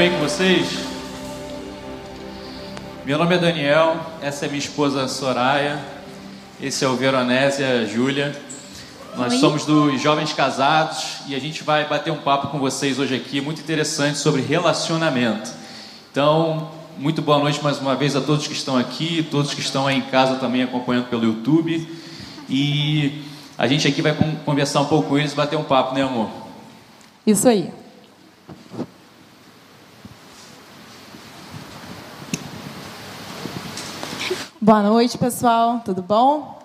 bem com vocês? Meu nome é Daniel, essa é minha esposa Soraya, esse é o Veronésia Júlia. Nós Oi. somos dos Jovens Casados e a gente vai bater um papo com vocês hoje aqui, muito interessante sobre relacionamento. Então, muito boa noite mais uma vez a todos que estão aqui, todos que estão aí em casa também acompanhando pelo YouTube. E a gente aqui vai conversar um pouco com eles, bater um papo, né, amor? Isso aí. Boa noite, pessoal. Tudo bom?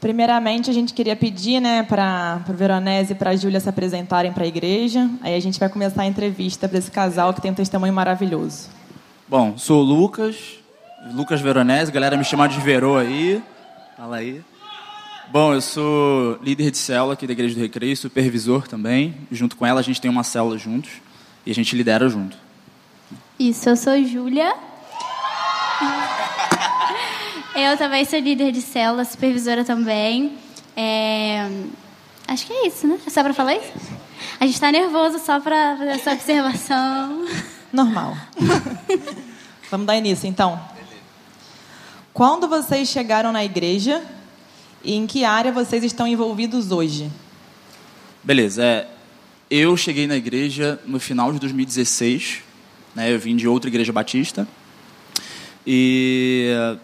Primeiramente, a gente queria pedir né, para o Veronese e para a Júlia se apresentarem para a igreja. Aí a gente vai começar a entrevista para esse casal que tem um testemunho maravilhoso. Bom, sou o Lucas, Lucas Veronese, galera me chama de Verô aí. Fala aí. Bom, eu sou líder de célula aqui da Igreja do Recreio, supervisor também. Junto com ela, a gente tem uma célula juntos e a gente lidera junto. Isso, eu sou Júlia. Eu também sou líder de célula, supervisora também. É... Acho que é isso, né? É só para falar isso? A gente está nervoso só para fazer essa observação. Normal. Vamos dar início, então. Quando vocês chegaram na igreja e em que área vocês estão envolvidos hoje? Beleza. É, eu cheguei na igreja no final de 2016. Né, eu vim de outra igreja batista. E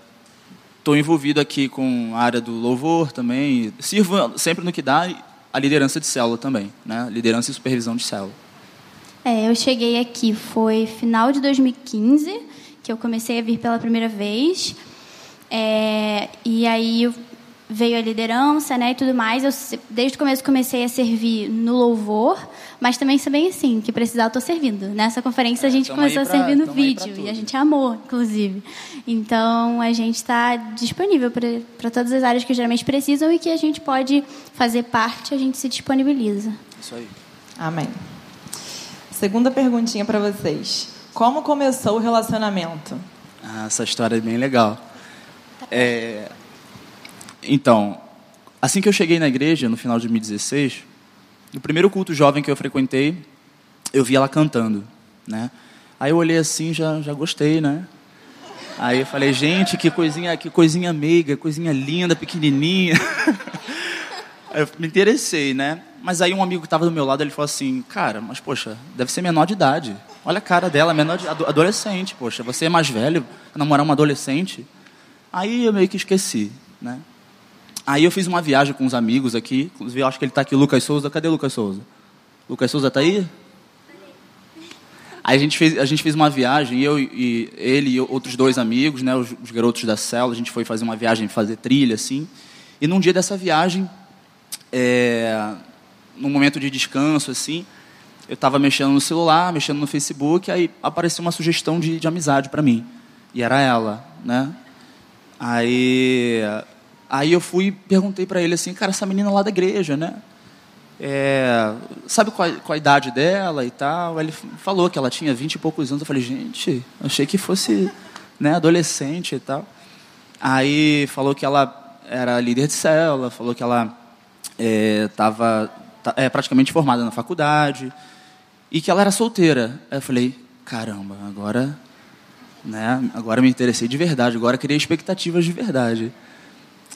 Estou envolvido aqui com a área do louvor também. Sirvo sempre no que dá a liderança de célula também, né? Liderança e supervisão de célula. É, eu cheguei aqui foi final de 2015 que eu comecei a vir pela primeira vez. É, e aí veio a liderança, né, e tudo mais. Eu desde o começo comecei a servir no louvor, mas também bem assim, que precisar eu estou servindo. Nessa conferência a gente começou pra, a servir no vídeo e a gente amou, inclusive. Então a gente está disponível para todas as áreas que geralmente precisam e que a gente pode fazer parte, a gente se disponibiliza. Isso aí. Amém. Segunda perguntinha para vocês. Como começou o relacionamento? Ah, essa história é bem legal. É, então, assim que eu cheguei na igreja, no final de 2016, no primeiro culto jovem que eu frequentei, eu vi ela cantando, né? Aí eu olhei assim, já, já gostei, né? Aí eu falei, gente, que coisinha, que coisinha meiga, coisinha linda, pequenininha. Eu me interessei, né? Mas aí um amigo que estava do meu lado, ele falou assim, cara, mas poxa, deve ser menor de idade. Olha a cara dela, menor de, adolescente, poxa, você é mais velho, namorar uma adolescente. Aí eu meio que esqueci, né? Aí eu fiz uma viagem com uns amigos aqui, inclusive eu acho que ele está aqui, Lucas Souza. Cadê Lucas Souza? Lucas Souza está aí? Aí a gente fez, a gente fez uma viagem, eu e ele e outros dois amigos, né, os, os garotos da célula, a gente foi fazer uma viagem, fazer trilha, assim. E num dia dessa viagem, é, num momento de descanso, assim, eu estava mexendo no celular, mexendo no Facebook, aí apareceu uma sugestão de, de amizade para mim. E era ela, né? Aí Aí eu fui e perguntei para ele assim, cara, essa menina lá da igreja, né? É, sabe qual, qual, a idade dela e tal? Ele falou que ela tinha vinte e poucos anos. Eu falei, gente, achei que fosse né, adolescente e tal. Aí falou que ela era líder de célula, falou que ela estava é, é, praticamente formada na faculdade e que ela era solteira. Aí eu falei, caramba, agora, né, agora me interessei de verdade, agora criei expectativas de verdade.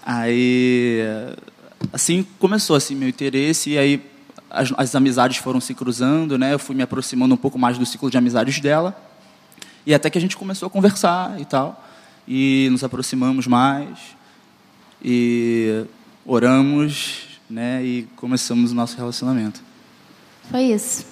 Aí, assim começou assim meu interesse e aí as, as, amizades foram se cruzando, né? Eu fui me aproximando um pouco mais do ciclo de amizades dela e até que a gente começou a conversar e tal e nos aproximamos mais e oramos, né? E começamos o nosso relacionamento. Foi isso.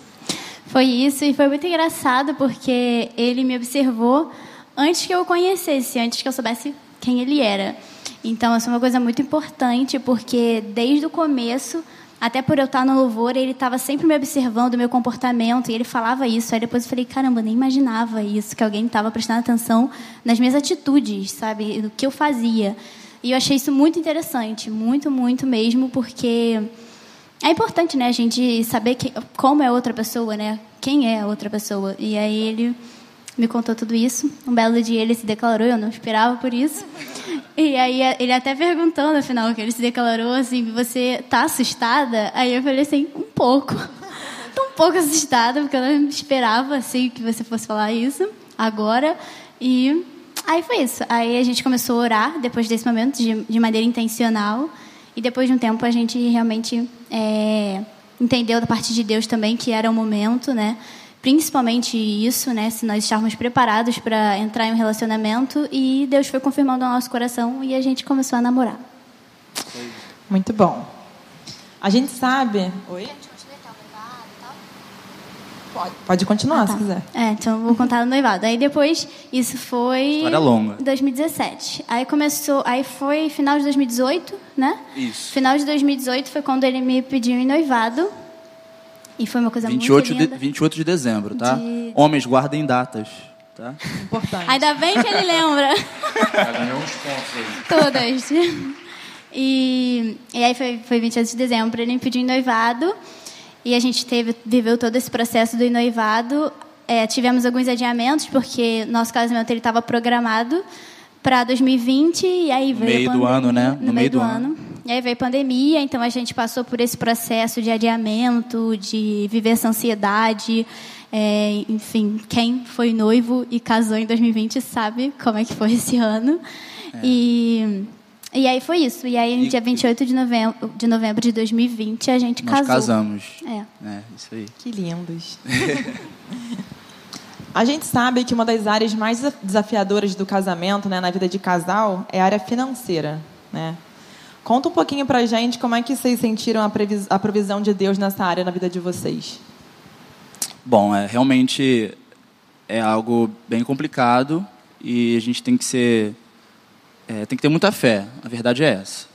Foi isso e foi muito engraçado porque ele me observou antes que eu o conhecesse, antes que eu soubesse quem ele era. Então, essa é uma coisa muito importante, porque desde o começo, até por eu estar no louvor, ele estava sempre me observando meu comportamento, e ele falava isso. Aí depois eu falei, caramba, nem imaginava isso, que alguém estava prestando atenção nas minhas atitudes, sabe, do que eu fazia. E eu achei isso muito interessante, muito, muito mesmo, porque é importante, né, a gente saber que, como é outra pessoa, né? Quem é a outra pessoa. E aí ele me contou tudo isso. Um belo dia ele se declarou, eu não esperava por isso. E aí ele até perguntou no final que ele se declarou assim, você tá assustada? Aí eu falei assim, um pouco. Tô um pouco assustada, porque eu não esperava assim que você fosse falar isso agora. E aí foi isso. Aí a gente começou a orar depois desse momento de, de maneira intencional. E depois de um tempo a gente realmente é, entendeu da parte de Deus também que era o momento, né? Principalmente isso, né? Se nós estávamos preparados para entrar em um relacionamento e Deus foi confirmando o nosso coração e a gente começou a namorar. Muito bom. A gente sabe. Oi? Pode, pode continuar ah, tá. se quiser. É, então vou contar o noivado. Aí depois, isso foi. História longa. 2017. Aí começou. Aí foi final de 2018, né? Isso. Final de 2018 foi quando ele me pediu em noivado. E foi uma coisa 28 muito linda. De, 28 de dezembro, tá? De... Homens, guardem datas. Tá? Importante. Ainda bem que ele lembra. Ganhou uns pontos aí. Todas. E, e aí foi, foi 28 de dezembro, ele me pediu em noivado. E a gente teve, viveu todo esse processo do noivado. É, tivemos alguns adiamentos, porque nosso casamento estava programado para 2020 e aí veio meio do ano, né? No, no meio, meio, do, do ano. ano. E aí veio a pandemia, então a gente passou por esse processo de adiamento, de viver essa ansiedade. É, enfim, quem foi noivo e casou em 2020 sabe como é que foi esse ano. É. E e aí foi isso. E aí, no e, dia 28 de novembro, de novembro de 2020, a gente nós casou. Nós casamos. É. É, isso aí. Que lindos. a gente sabe que uma das áreas mais desafiadoras do casamento, né, na vida de casal, é a área financeira, né? Conta um pouquinho pra gente como é que vocês sentiram a, a provisão de Deus nessa área na vida de vocês. Bom, é, realmente é algo bem complicado e a gente tem que ser é, tem que ter muita fé, a verdade é essa.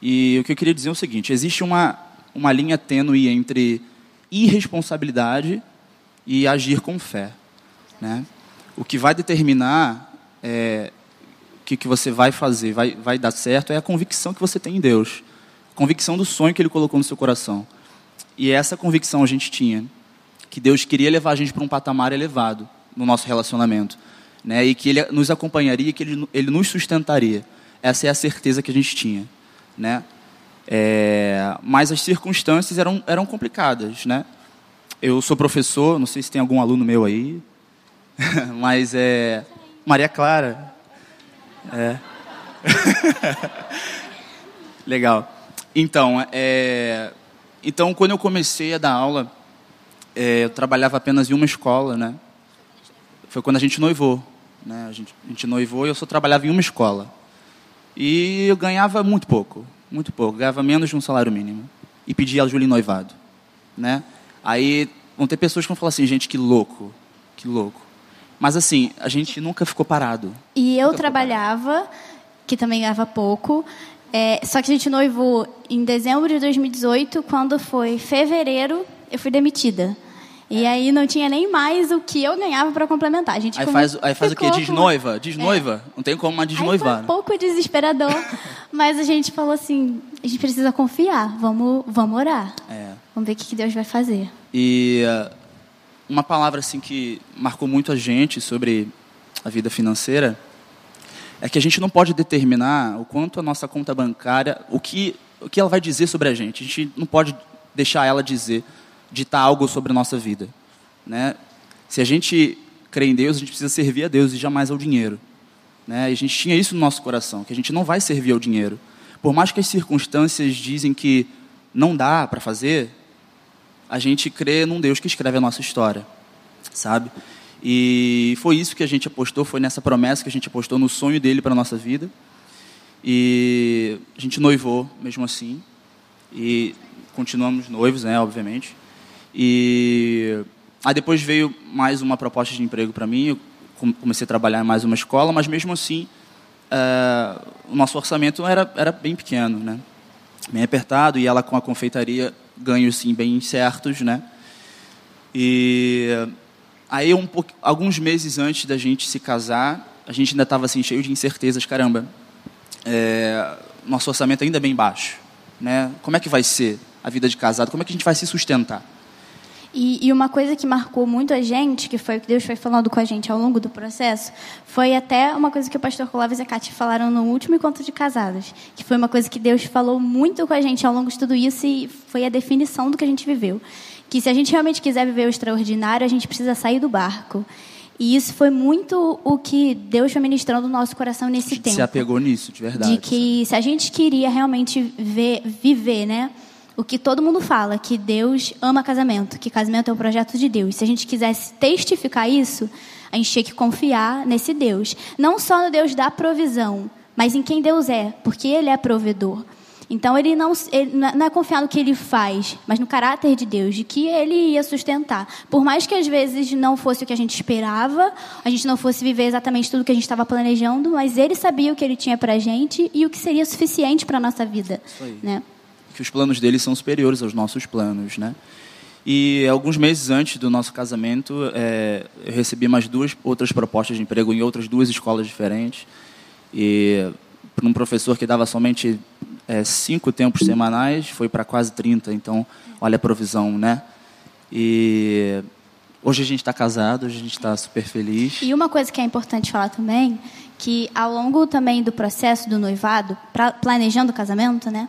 E o que eu queria dizer é o seguinte: existe uma, uma linha tênue entre irresponsabilidade e agir com fé. Né? O que vai determinar é, que, que você vai fazer, vai, vai dar certo, é a convicção que você tem em Deus. Convicção do sonho que Ele colocou no seu coração. E essa convicção a gente tinha, que Deus queria levar a gente para um patamar elevado no nosso relacionamento né, e que ele nos acompanharia, que ele, ele nos sustentaria. Essa é a certeza que a gente tinha, né? É, mas as circunstâncias eram, eram complicadas, né? Eu sou professor, não sei se tem algum aluno meu aí, mas é Maria Clara. É. Legal. Então, é, então quando eu comecei a dar aula, é, eu trabalhava apenas em uma escola, né? Foi quando a gente noivou. Né? A, gente, a gente noivou e eu só trabalhava em uma escola. E eu ganhava muito pouco, muito pouco. Ganhava menos de um salário mínimo. E pedia a Júlia noivado. Né? Aí vão ter pessoas que vão falar assim, gente, que louco, que louco. Mas assim, a gente nunca ficou parado. E eu trabalhava, que também ganhava pouco. É, só que a gente noivou em dezembro de 2018, quando foi fevereiro, eu fui demitida. E aí não tinha nem mais o que eu ganhava para complementar. A gente aí faz, aí faz o quê? Desnóiva? Desnóiva? É. Não tem como mais desnoivar. Aí foi um pouco desesperador, mas a gente falou assim, a gente precisa confiar, vamos, vamos orar. É. Vamos ver o que Deus vai fazer. E uh, uma palavra assim que marcou muito a gente sobre a vida financeira é que a gente não pode determinar o quanto a nossa conta bancária, o que, o que ela vai dizer sobre a gente. A gente não pode deixar ela dizer ditar algo sobre a nossa vida. Né? Se a gente crê em Deus, a gente precisa servir a Deus e jamais ao dinheiro. Né? E a gente tinha isso no nosso coração, que a gente não vai servir ao dinheiro. Por mais que as circunstâncias dizem que não dá para fazer, a gente crê num Deus que escreve a nossa história, sabe? E foi isso que a gente apostou, foi nessa promessa que a gente apostou no sonho dele para a nossa vida. E a gente noivou mesmo assim. E continuamos noivos, né, obviamente. E aí depois veio mais uma proposta de emprego para mim. Eu comecei a trabalhar em mais uma escola, mas mesmo assim uh, o nosso orçamento era, era bem pequeno, né? Bem apertado e ela com a confeitaria ganhos sim bem certos, né? E aí um pouco, alguns meses antes da gente se casar, a gente ainda estava assim cheio de incertezas, caramba. É, nosso orçamento ainda é bem baixo, né? Como é que vai ser a vida de casado? Como é que a gente vai se sustentar? E, e, uma coisa que marcou muito a gente, que foi o que Deus foi falando com a gente ao longo do processo, foi até uma coisa que o pastor Clóvis e a Cátia falaram no último encontro de casados, que foi uma coisa que Deus falou muito com a gente ao longo de tudo isso e foi a definição do que a gente viveu, que se a gente realmente quiser viver o extraordinário, a gente precisa sair do barco. E isso foi muito o que Deus foi ministrando no nosso coração nesse tempo. Se apegou nisso, de verdade. De que se a gente queria realmente ver, viver, né? O que todo mundo fala, que Deus ama casamento, que casamento é um projeto de Deus. Se a gente quisesse testificar isso, a gente tinha que confiar nesse Deus. Não só no Deus da provisão, mas em quem Deus é, porque Ele é provedor. Então ele não, ele não é confiar no que ele faz, mas no caráter de Deus, de que ele ia sustentar. Por mais que às vezes não fosse o que a gente esperava, a gente não fosse viver exatamente tudo que a gente estava planejando, mas ele sabia o que ele tinha para a gente e o que seria suficiente para a nossa vida. Né? Que os planos dele são superiores aos nossos planos, né? E alguns meses antes do nosso casamento, é, eu recebi mais duas outras propostas de emprego em outras duas escolas diferentes. E para um professor que dava somente é, cinco tempos semanais, foi para quase 30, então olha a provisão, né? E hoje a gente está casado, hoje a gente está super feliz. E uma coisa que é importante falar também, que ao longo também do processo do noivado, pra, planejando o casamento, né?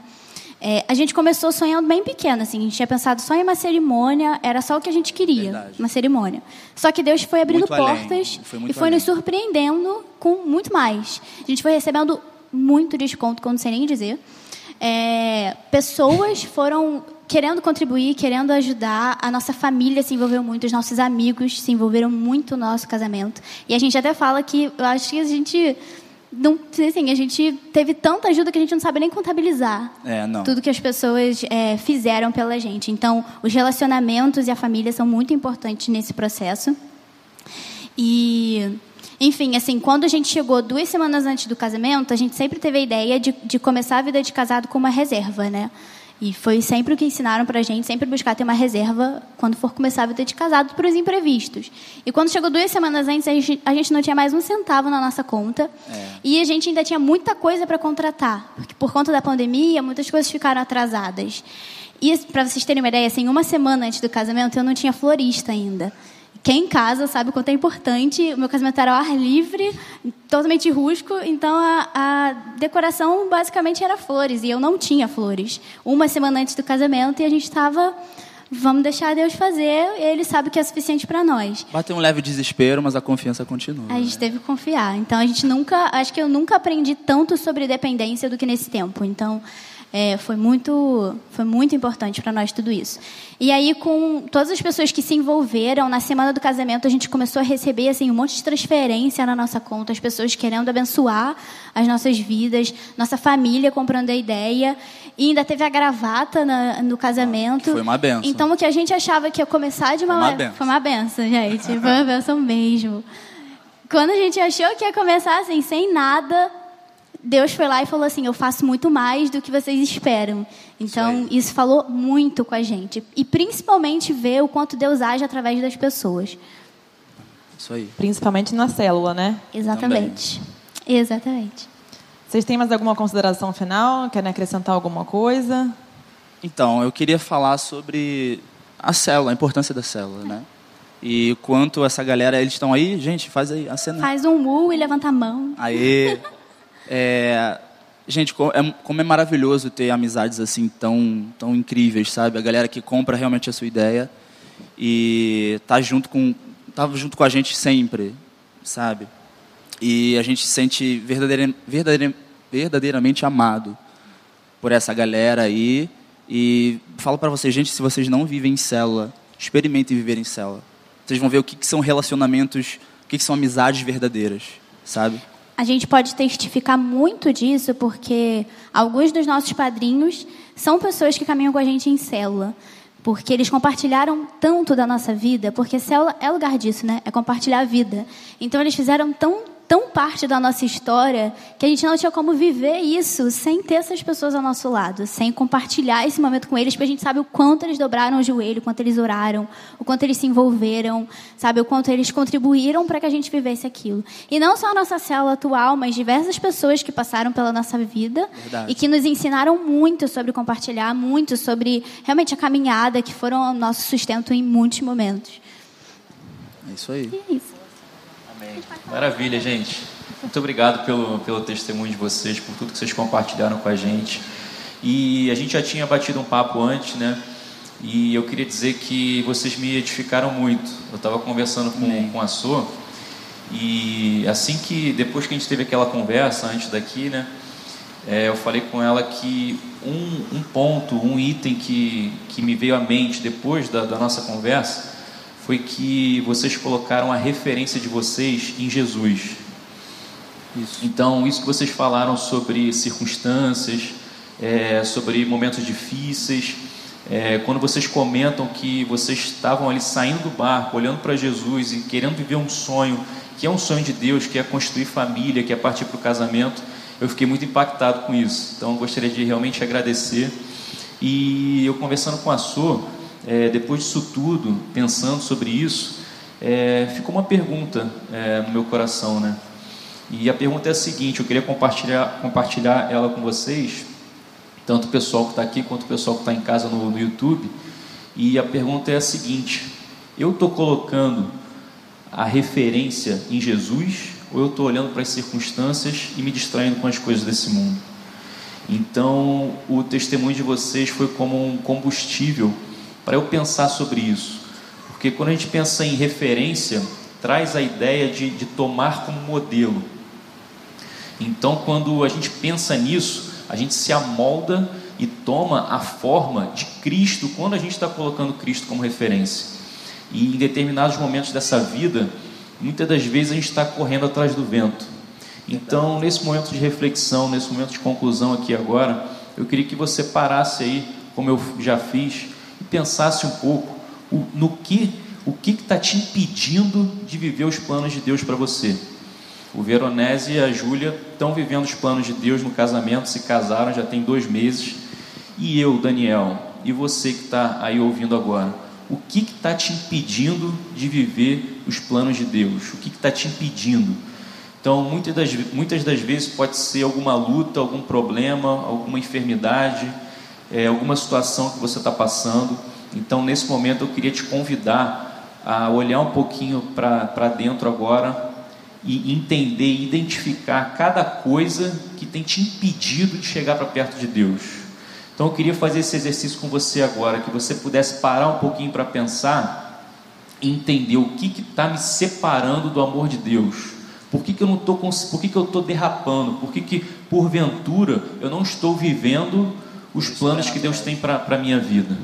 É, a gente começou sonhando bem pequeno, assim, a gente tinha pensado só em uma cerimônia, era só o que a gente queria, Verdade. uma cerimônia. Só que Deus foi abrindo muito portas foi e foi além. nos surpreendendo com muito mais. A gente foi recebendo muito desconto, eu não sei nem dizer é, pessoas foram querendo contribuir, querendo ajudar. A nossa família se envolveu muito, os nossos amigos se envolveram muito no nosso casamento. E a gente até fala que eu acho que a gente não, assim, a gente teve tanta ajuda que a gente não sabe nem contabilizar é, tudo que as pessoas é, fizeram pela gente. Então, os relacionamentos e a família são muito importantes nesse processo. E enfim, assim, quando a gente chegou duas semanas antes do casamento, a gente sempre teve a ideia de, de começar a vida de casado com uma reserva, né? E foi sempre o que ensinaram pra gente, sempre buscar ter uma reserva quando for começar a vida de casado para os imprevistos. E quando chegou duas semaas antes, a gente, a gente não tinha mais um centavo na nossa conta. É. E a gente ainda tinha muita coisa para contratar. Porque por conta da pandemia, muitas coisas ficaram atrasadas. E para vocês terem uma ideia, assim, uma semana antes do casamento, eu não tinha florista ainda. Quem casa sabe o quanto é importante. O meu casamento era ao ar livre, totalmente rústico, então a, a, decoração basicamente era flores e eu não tinha flores. Uma semana antes do casamento e a gente estava. Vamos deixar Deus fazer, ele sabe que é suficiente para nós. Bateu um leve desespero, mas a confiança continua. A gente né? teve que confiar. Então a gente nunca, acho que eu nunca aprendi tanto sobre dependência do que nesse tempo. Então é, foi muito foi muito importante para nós tudo isso. E aí com todas as pessoas que se envolveram na semana do casamento, a gente começou a receber assim um monte de transferência na nossa conta, as pessoas querendo abençoar as nossas vidas, nossa família comprando a ideia e ainda teve a gravata na, no casamento. Foi uma benção. Então o que a gente achava que ia começar de uma, foi uma benção, foi uma benção gente, foi uma benção mesmo. Quando a gente achou que ia começar assim sem nada, Deus foi lá e falou assim: Eu faço muito mais do que vocês esperam. Então, isso, isso, falou muito com a gente. E principalmente ver o quanto Deus age através das pessoas. Isso aí. Principalmente na célula, né? Exatamente. Também. Exatamente. Vocês têm mais alguma consideração final? Querem acrescentar alguma coisa? Então, eu queria falar sobre a célula, a importância da célula, né? E quanto essa galera, eles estão aí, gente, faz aí a cena. Faz um mu e levanta a mão. Aí. É, gente, é, como é maravilhoso ter amizades assim tão, tão incríveis, sabe? A galera que compra realmente a sua ideia e tá junto com tá junto com a gente sempre, sabe? E a gente se sente verdadeira, verdadeira, verdadeiramente amado por essa galera aí. E falo para vocês, gente, se vocês não vivem em célula, experimentem viver em célula. Vocês vão ver o que, que são relacionamentos, o que, que são amizades verdadeiras, sabe? A gente pode testificar muito disso porque alguns dos nossos padrinhos são pessoas que caminham com a gente em célula. Porque eles compartilharam tanto da nossa vida, porque célula é lugar disso, né? É compartilhar a vida. Então eles fizeram tão tão parte da nossa história que a gente não tinha como viver isso sem ter essas pessoas ao nosso lado, sem compartilhar esse momento com eles, porque a gente sabe o quanto eles dobraram o joelho, o quanto eles oraram, o quanto eles se envolveram, sabe, o quanto eles contribuíram para que a gente vivesse aquilo. E não só a nossa célula atual, mas diversas pessoas que passaram pela nossa vida Verdade. e que nos ensinaram muito sobre compartilhar, muito sobre realmente a caminhada, que foram o nosso sustento em muitos momentos. É isso aí. E é isso. Maravilha, gente. Muito obrigado pelo, pelo testemunho de vocês, por tudo que vocês compartilharam com a gente. E a gente já tinha batido um papo antes, né? E eu queria dizer que vocês me edificaram muito. Eu estava conversando com, com a Sô e assim que depois que a gente teve aquela conversa antes daqui, né? É, eu falei com ela que um, um, ponto, um item que, que me veio à mente depois da, da nossa conversa foi que vocês colocaram a referência de vocês em Jesus. Isso. Então, isso que vocês falaram sobre circunstâncias, é, sobre momentos difíceis, é, quando vocês comentam que vocês estavam ali saindo do barco, olhando para Jesus e querendo viver um sonho, que é um sonho de Deus, que é construir família, que é partir para o casamento, eu fiquei muito impactado com isso. Então, eu gostaria de realmente agradecer. E eu conversando com a Su, é, depois disso tudo, pensando sobre isso, é, ficou uma pergunta é, no meu coração, né? E a pergunta é a seguinte: eu queria compartilhar, compartilhar ela com vocês, tanto o pessoal que está aqui quanto o pessoal que está em casa no, no YouTube. E a pergunta é a seguinte: eu estou colocando a referência em Jesus ou eu estou olhando para as circunstâncias e me distraindo com as coisas desse mundo? Então, o testemunho de vocês foi como um combustível para eu pensar sobre isso. Porque quando a gente pensa em referência, traz a ideia de, de tomar como modelo. Então, quando a gente pensa nisso, a gente se amolda e toma a forma de Cristo quando a gente está colocando Cristo como referência. E em determinados momentos dessa vida, muitas das vezes a gente está correndo atrás do vento. Então, nesse momento de reflexão, nesse momento de conclusão aqui agora, eu queria que você parasse aí, como eu já fiz, pensasse um pouco no que o que está te impedindo de viver os planos de Deus para você. O Veronese e a Júlia estão vivendo os planos de Deus no casamento, se casaram já tem dois meses. E eu, Daniel, e você que está aí ouvindo agora, o que está te impedindo de viver os planos de Deus? O que está te impedindo? Então, muitas das, muitas das vezes pode ser alguma luta, algum problema, alguma enfermidade, é, alguma situação que você está passando. Então, nesse momento, eu queria te convidar a olhar um pouquinho para dentro agora e entender identificar cada coisa que tem te impedido de chegar para perto de Deus. Então eu queria fazer esse exercício com você agora, que você pudesse parar um pouquinho para pensar e entender o que está me separando do amor de Deus. Por que, que eu não estou por que, que eu estou derrapando? Por que, que porventura eu não estou vivendo os planos que Deus tem para a minha vida?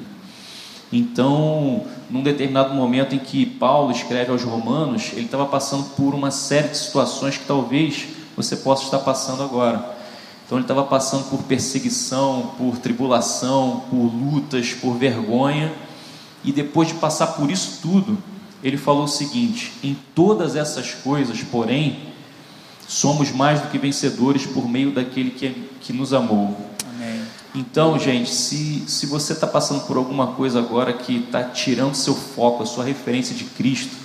Então, num determinado momento em que Paulo escreve aos Romanos, ele estava passando por uma série de situações que talvez você possa estar passando agora. Então, ele estava passando por perseguição, por tribulação, por lutas, por vergonha, e depois de passar por isso tudo, ele falou o seguinte: em todas essas coisas, porém, somos mais do que vencedores por meio daquele que, que nos amou. Então, gente, se, se você está passando por alguma coisa agora que está tirando seu foco, a sua referência de Cristo,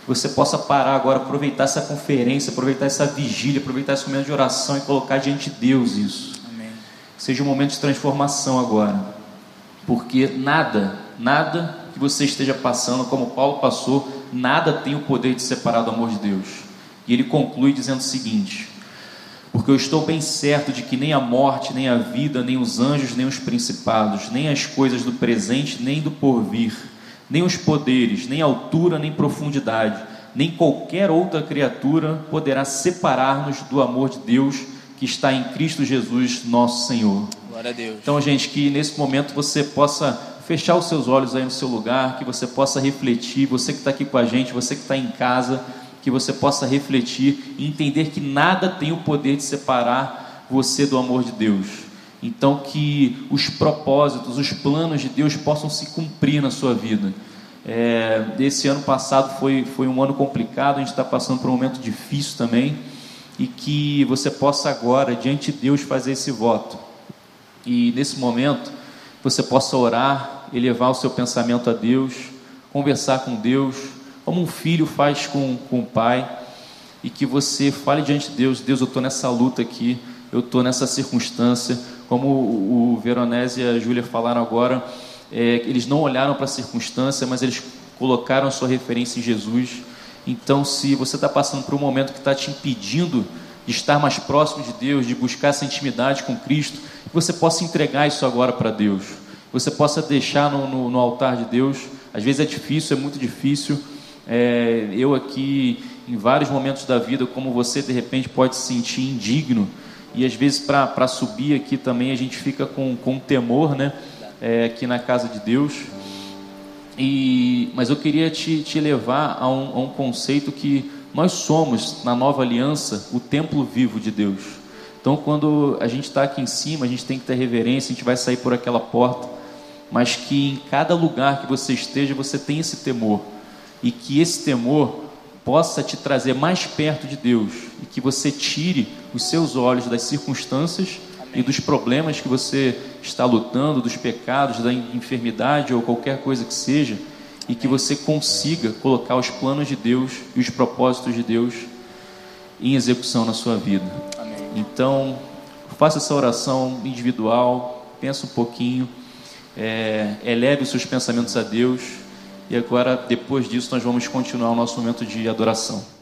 que você possa parar agora, aproveitar essa conferência, aproveitar essa vigília, aproveitar esse momento de oração e colocar diante de Deus isso. Amém. Seja um momento de transformação agora. Porque nada, nada que você esteja passando, como Paulo passou, nada tem o poder de separar do amor de Deus. E ele conclui dizendo o seguinte: porque eu estou bem certo de que nem a morte, nem a vida, nem os anjos, nem os principados, nem as coisas do presente, nem do porvir, nem os poderes, nem altura, nem profundidade, nem qualquer outra criatura poderá separar-nos do amor de Deus que está em Cristo Jesus, nosso Senhor. Glória a Deus. Então, gente, que nesse momento você possa fechar os seus olhos aí no seu lugar, que você possa refletir, você que está aqui com a gente, você que está em casa que você possa refletir e entender que nada tem o poder de separar você do amor de Deus. Então, que os propósitos, os planos de Deus possam se cumprir na sua vida. É, esse ano passado foi, foi um ano complicado, a gente está passando por um momento difícil também, e que você possa agora, diante de Deus, fazer esse voto. E nesse momento, você possa orar, elevar o seu pensamento a Deus, conversar com Deus, como um filho faz com, com o pai, e que você fale diante de Deus: Deus, eu estou nessa luta aqui, eu estou nessa circunstância. Como o, o Veronese e a Júlia falaram agora, é, eles não olharam para a circunstância, mas eles colocaram a sua referência em Jesus. Então, se você está passando por um momento que está te impedindo de estar mais próximo de Deus, de buscar essa intimidade com Cristo, você possa entregar isso agora para Deus você possa deixar no, no, no altar de Deus. Às vezes é difícil, é muito difícil. É, eu aqui, em vários momentos da vida, como você de repente pode se sentir indigno, e às vezes para subir aqui também a gente fica com, com temor, né? É, aqui na casa de Deus. E, mas eu queria te, te levar a um, a um conceito que nós somos, na nova aliança, o templo vivo de Deus. Então, quando a gente está aqui em cima, a gente tem que ter reverência, a gente vai sair por aquela porta, mas que em cada lugar que você esteja, você tem esse temor. E que esse temor possa te trazer mais perto de Deus. E que você tire os seus olhos das circunstâncias Amém. e dos problemas que você está lutando, dos pecados, da enfermidade ou qualquer coisa que seja e que você consiga colocar os planos de Deus e os propósitos de Deus em execução na sua vida. Amém. Então, faça essa oração individual, pensa um pouquinho, é, eleve os seus pensamentos a Deus e agora, depois disso, nós vamos continuar o nosso momento de adoração.